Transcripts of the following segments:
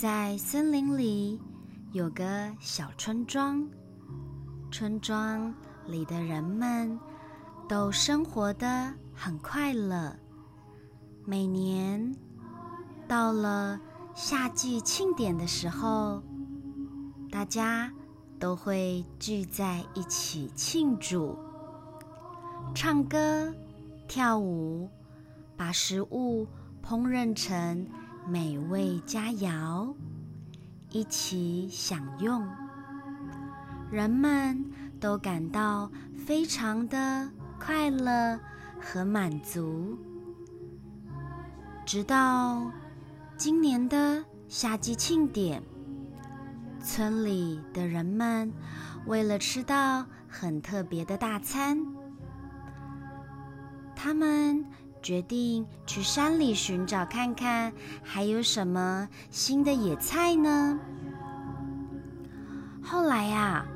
在森林里有个小村庄，村庄里的人们都生活的很快乐。每年到了夏季庆典的时候，大家都会聚在一起庆祝，唱歌、跳舞，把食物烹饪成美味佳肴，一起享用。人们都感到非常的快乐和满足。直到今年的夏季庆典，村里的人们为了吃到很特别的大餐，他们决定去山里寻找看看还有什么新的野菜呢。后来呀，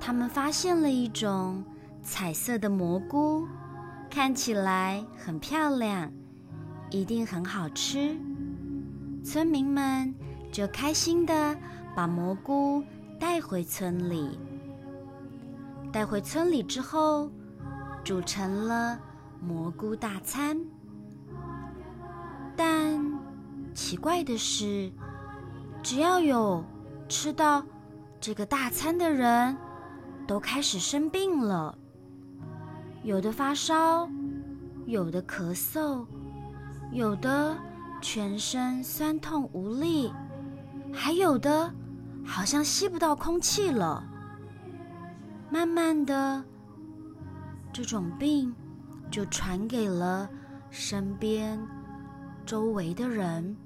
他们发现了一种彩色的蘑菇，看起来很漂亮。一定很好吃，村民们就开心的把蘑菇带回村里。带回村里之后，煮成了蘑菇大餐。但奇怪的是，只要有吃到这个大餐的人，都开始生病了，有的发烧，有的咳嗽。有的全身酸痛无力，还有的好像吸不到空气了。慢慢的，这种病就传给了身边周围的人，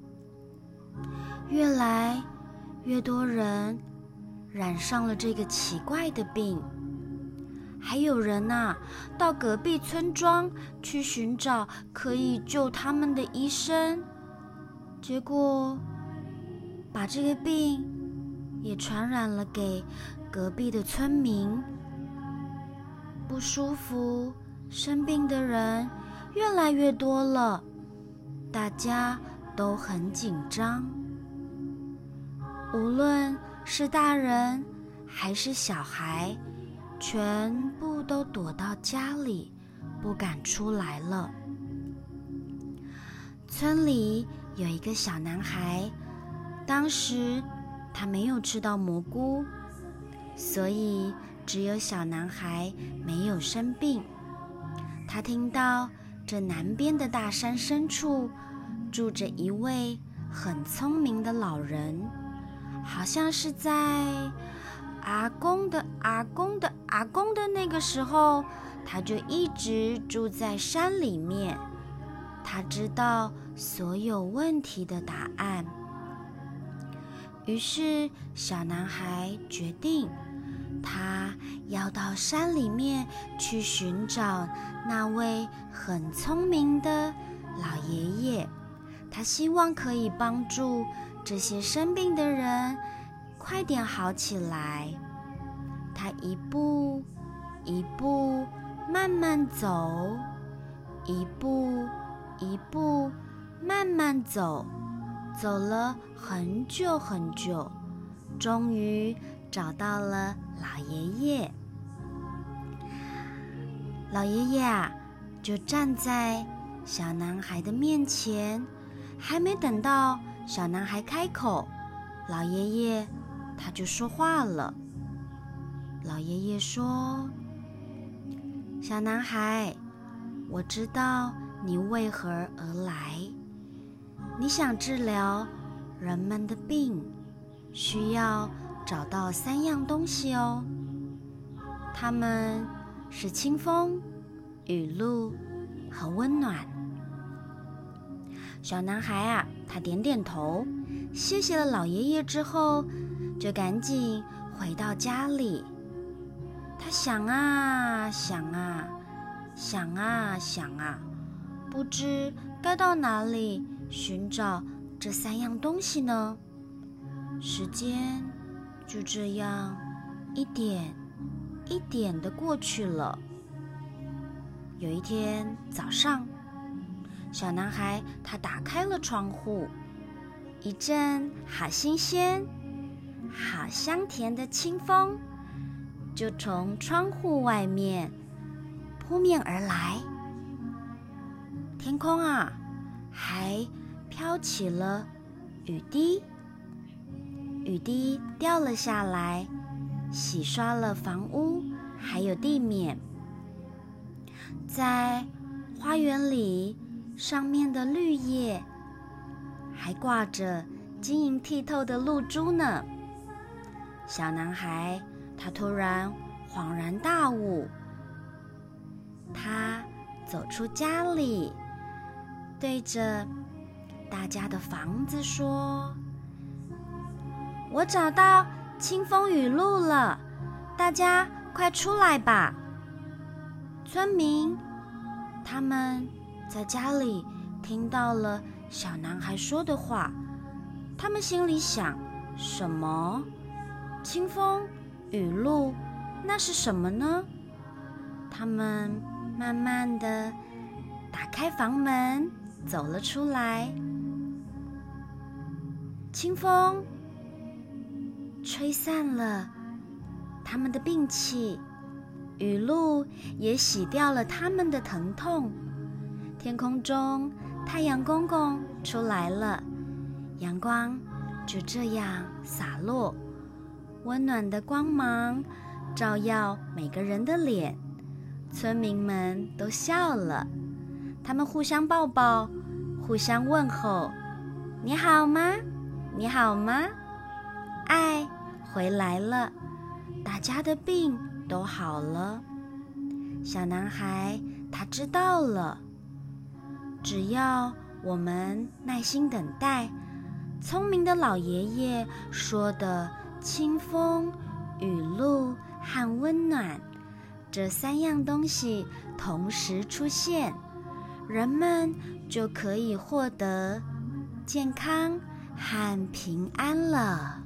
越来越多人染上了这个奇怪的病。还有人呐，到隔壁村庄去寻找可以救他们的医生，结果把这个病也传染了给隔壁的村民。不舒服、生病的人越来越多了，大家都很紧张。无论是大人还是小孩。全部都躲到家里，不敢出来了。村里有一个小男孩，当时他没有吃到蘑菇，所以只有小男孩没有生病。他听到这南边的大山深处住着一位很聪明的老人，好像是在。阿公的阿公的阿公的那个时候，他就一直住在山里面。他知道所有问题的答案。于是，小男孩决定，他要到山里面去寻找那位很聪明的老爷爷。他希望可以帮助这些生病的人。快点好起来！他一步一步慢慢走，一步一步慢慢走，走了很久很久，终于找到了老爷爷。老爷爷啊，就站在小男孩的面前，还没等到小男孩开口，老爷爷。他就说话了。老爷爷说：“小男孩，我知道你为何而来。你想治疗人们的病，需要找到三样东西哦。它们是清风、雨露和温暖。”小男孩啊，他点点头，谢谢了老爷爷之后。就赶紧回到家里。他想啊想啊，想啊想啊，不知该到哪里寻找这三样东西呢？时间就这样一点一点的过去了。有一天早上，小男孩他打开了窗户，一阵好新鲜、好香甜的清风就从窗户外面扑面而来。天空啊，还飘起了雨滴，雨滴掉了下来，洗刷了房屋还有地面。在花园里，上面的绿叶还挂着晶莹剔透的露珠呢。小男孩他突然恍然大悟，他走出家里。对着大家的房子说：“我找到清风雨露了，大家快出来吧！”村民他们在家里听到了小男孩说的话，他们心里想：什么？清风雨露？那是什么呢？他们慢慢的打开房门。走了出来，清风吹散了他们的病气，雨露也洗掉了他们的疼痛。天空中，太阳公公出来了，阳光就这样洒落，温暖的光芒照耀每个人的脸，村民们都笑了。他们互相抱抱，互相问候：“你好吗？你好吗？”爱回来了，大家的病都好了。小男孩他知道了，只要我们耐心等待，聪明的老爷爷说的“清风、雨露和温暖”这三样东西同时出现。人们就可以获得健康和平安了。